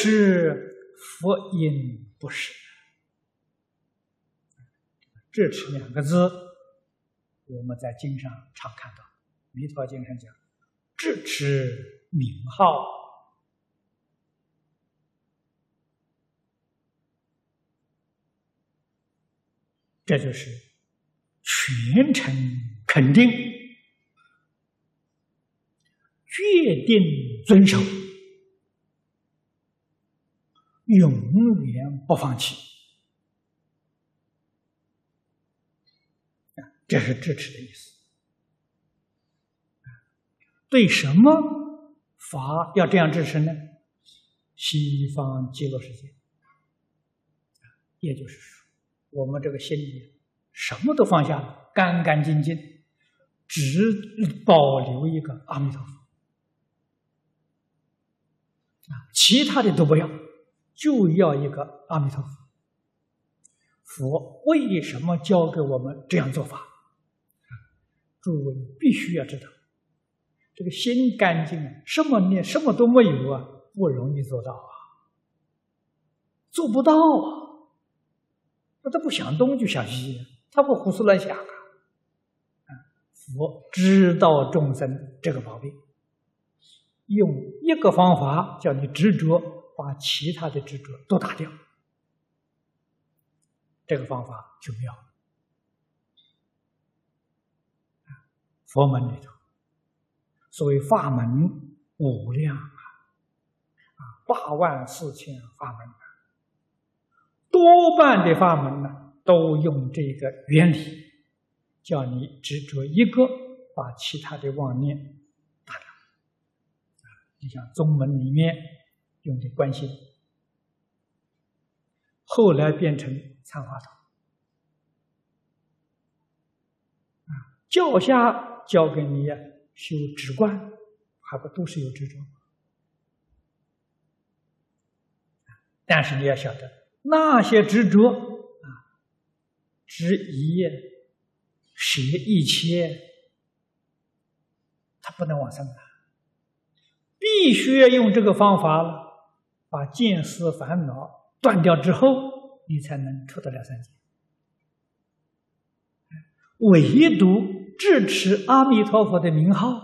是佛音不是。智持两个字，我们在经上常看到，《弥陀经》上讲，智持名号。这就是全程肯定、决定遵守、永远不放弃这是支持的意思。对什么法要这样支持呢？西方极乐世界，也就是说。我们这个心里什么都放下，干干净净，只保留一个阿弥陀佛啊，其他的都不要，就要一个阿弥陀佛。佛为什么教给我们这样做法？诸位必须要知道，这个心干净，什么念什么都没有啊，不容易做到啊，做不到啊。他不想东就想西，他不胡思乱想啊！佛知道众生这个毛病，用一个方法叫你执着，把其他的执着都打掉。这个方法就妙了。佛门里头，所谓法门无量啊，啊，八万四千法门。多半的法门呢，都用这个原理，叫你执着一个，把其他的妄念打掉。啊，你像宗门里面用的观心，后来变成参话头。啊，教下教给你修止观，还不都是有执着？但是你要晓得。那些执着啊，执一舍一切，他不能往生啊！必须要用这个方法，把见思烦恼断掉之后，你才能出得了三界。唯独支持阿弥陀佛的名号，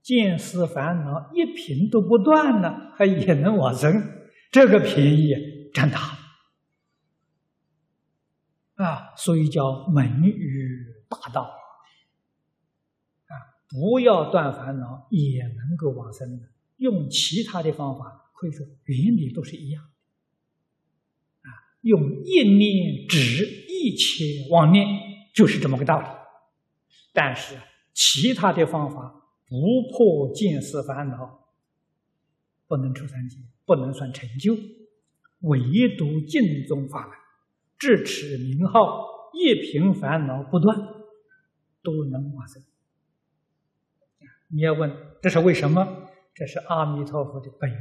见思烦恼一品都不断呢，还也能往生，这个便宜占大。啊，所以叫门与大道啊！不要断烦恼，也能够往生的。用其他的方法，可以说原理都是一样啊，用一念止一切妄念，就是这么个道理。但是其他的方法不破见思烦恼，不能出三界，不能算成就。唯独净宗法门。智持名号，一品烦恼不断，都能往生。你要问这是为什么？这是阿弥陀佛的本愿，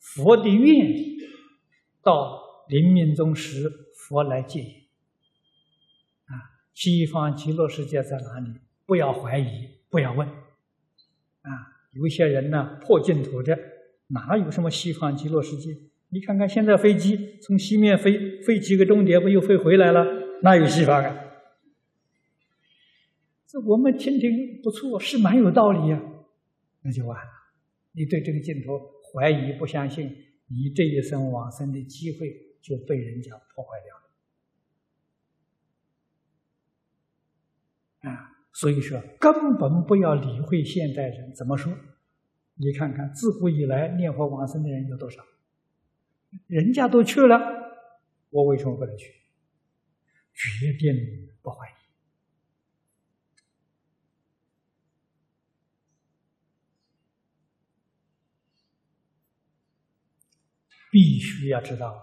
佛的愿力。到临命终时，佛来接引。啊，西方极乐世界在哪里？不要怀疑，不要问。啊，有些人呢破净土的，哪有什么西方极乐世界？你看看现在飞机从西面飞，飞几个钟点不又飞回来了？哪有西方啊？这我们听听不错，是蛮有道理呀。那就完了，你对这个镜头怀疑不相信，你这一生往生的机会就被人家破坏掉了。啊，所以说根本不要理会现代人怎么说。你看看自古以来念佛往生的人有多少？人家都去了，我为什么不能去？决定不怀疑，必须要知道啊！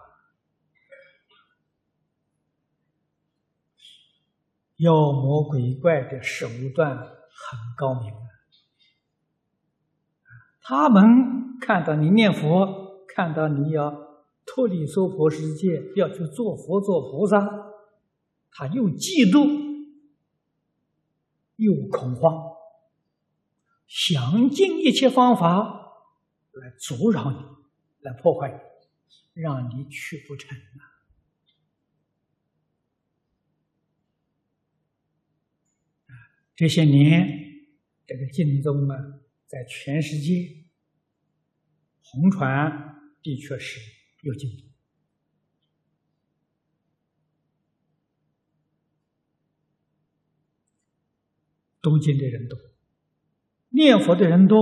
妖魔鬼怪的手段很高明！他们看到你念佛，看到你要。脱离娑婆世界，要去做佛、做菩萨，他又嫉妒，又恐慌，想尽一切方法来阻扰你，来破坏你，让你去不成啊！这些年，这个净宗啊，在全世界红传的确是有进步。读经的人多，念佛的人多，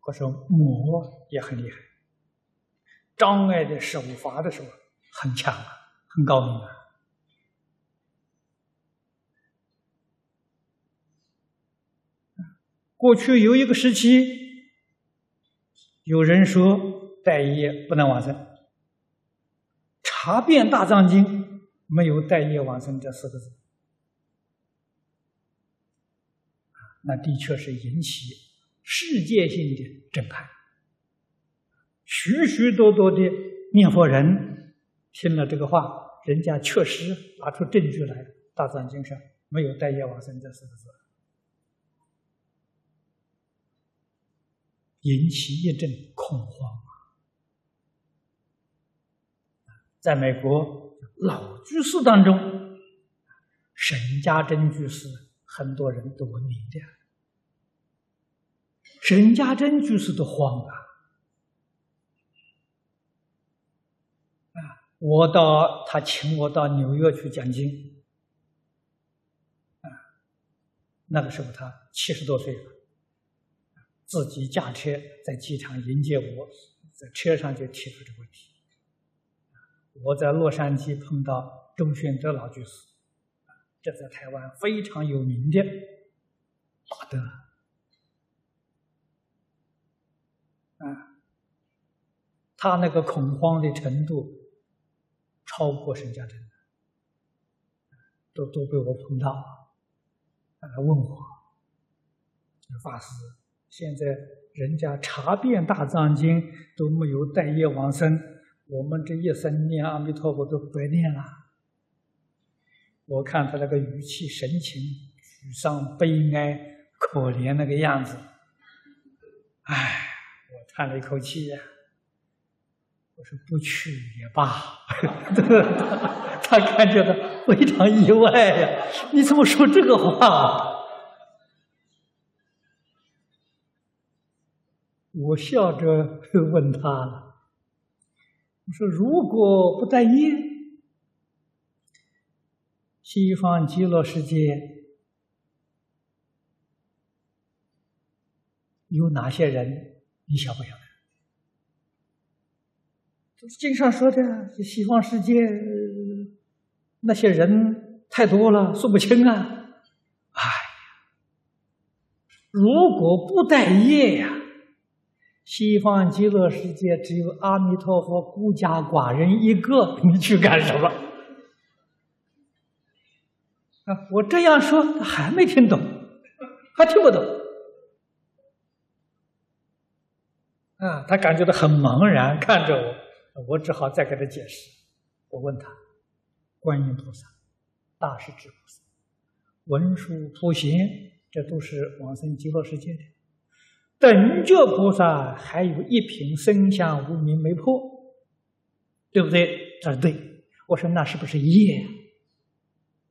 可是魔也很厉害，障碍的手法的时候很强啊，很高明啊。过去有一个时期，有人说待业不能往生，查遍大藏经没有待业往生这四个字。那的确是引起世界性的震撼，许许多多的念佛人听了这个话，人家确实拿出证据来，《大藏经》上没有“待业往生”这四个字，引起一阵恐慌啊。在美国老居士当中，沈家珍居士，很多人都闻名的。沈家珍居士都慌了啊！我到他请我到纽约去讲经啊，那个时候他七十多岁了，自己驾车在机场迎接我，在车上就提出这个问题。我在洛杉矶碰到周宣德老居士，这在台湾非常有名的大德。啊，他那个恐慌的程度超过沈家珍，都都被我碰到，他来问我，法师，现在人家查遍大藏经都没有带业往生，我们这一生念阿弥陀佛都白念了。我看他那个语气、神情、沮丧、悲哀、可怜那个样子，唉。我叹了一口气呀，我说不去也罢。他看觉到非常意外呀，你怎么说这个话？我笑着问他，我说如果不带业，西方极乐世界有哪些人？你晓不晓得？经上说的，西方世界那些人太多了，数不清啊！哎呀，如果不带业呀，西方极乐世界只有阿弥陀佛孤家寡人一个，你去干什么？啊，我这样说，他还没听懂，还听不懂。啊，他感觉到很茫然，看着我，我只好再给他解释。我问他：观音菩萨、大势至菩萨、文殊普贤，这都是往生极乐世界的；等觉菩萨还有一品生相无明没破，对不对？他说对。我说那是不是业？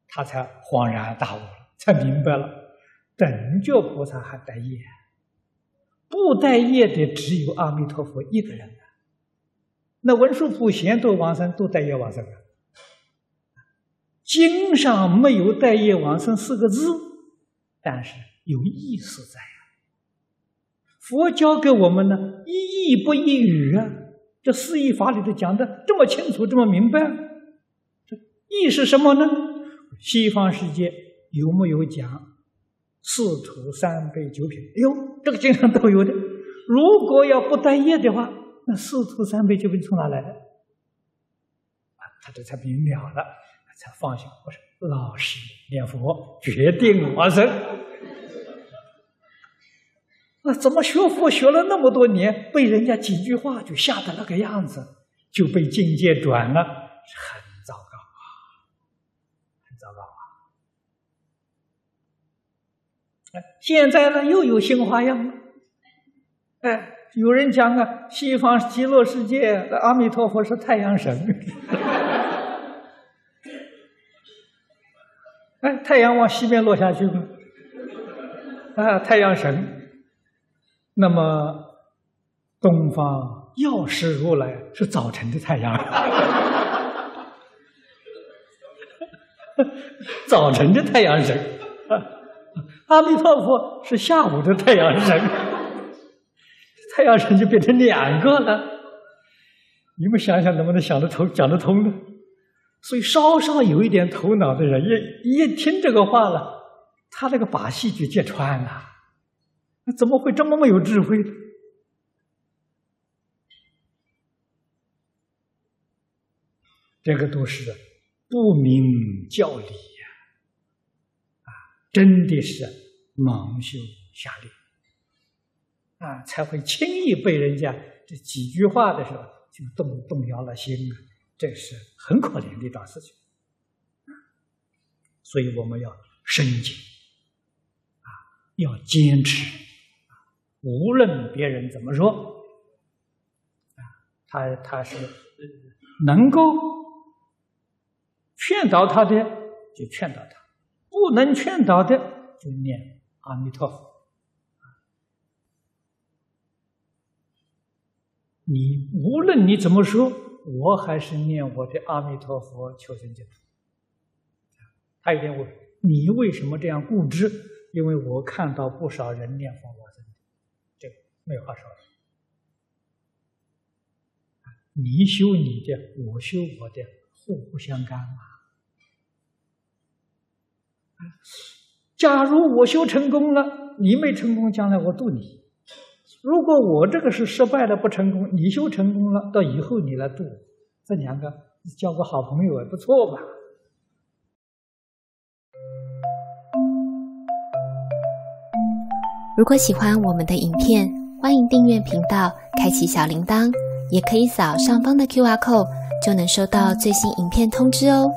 他才恍然大悟，才明白了，等觉菩萨还带业。不带业的只有阿弥陀佛一个人啊！那文殊普贤都往生，都带业往生啊。经上没有“带业往生”四个字，但是有意思在啊。佛教给我们呢，一义不一语啊。这四义法里头讲的这么清楚，这么明白，这义是什么呢？西方世界有没有讲？四土三杯九品，哎呦，这个经常都有的。如果要不带业的话，那四徒三杯九品从哪来的？啊，他这才明了了，才放下。我说老实念佛，决定往生。那怎么学佛学了那么多年，被人家几句话就吓得那个样子，就被境界转了，很糟糕啊，很糟糕啊。现在呢，又有新花样了。哎，有人讲啊，西方极乐世界阿弥陀佛是太阳神。哎，太阳往西边落下去吗？啊，太阳神。那么，东方药师如来是早晨的太阳，早晨的太阳神。阿弥陀佛是下午的太阳神，太阳神就变成两个了。你们想想能不能想得通、讲得通呢？所以稍稍有一点头脑的人，一一听这个话了，他那个把戏就揭穿了。怎么会这么没有智慧？这个都是不明教理呀！啊，真的是盲修瞎练啊，才会轻易被人家这几句话的时候就动动摇了心啊。这是很可怜的一桩事情，所以我们要深谨啊，要坚持无论别人怎么说啊，他他是能够劝导他的就劝导他，不能劝导的就念阿弥陀佛。你无论你怎么说。我还是念我的阿弥陀佛求生净土。他有点问：你为什么这样固执？因为我看到不少人念佛往生，这个没话说了。你修你的，我修我的，互不相干嘛。假如我修成功了，你没成功，将来我度你。如果我这个是失败了不成功，你修成功了，到以后你来度，这两个交个好朋友也不错吧？如果喜欢我们的影片，欢迎订阅频道，开启小铃铛，也可以扫上方的 Q R code，就能收到最新影片通知哦。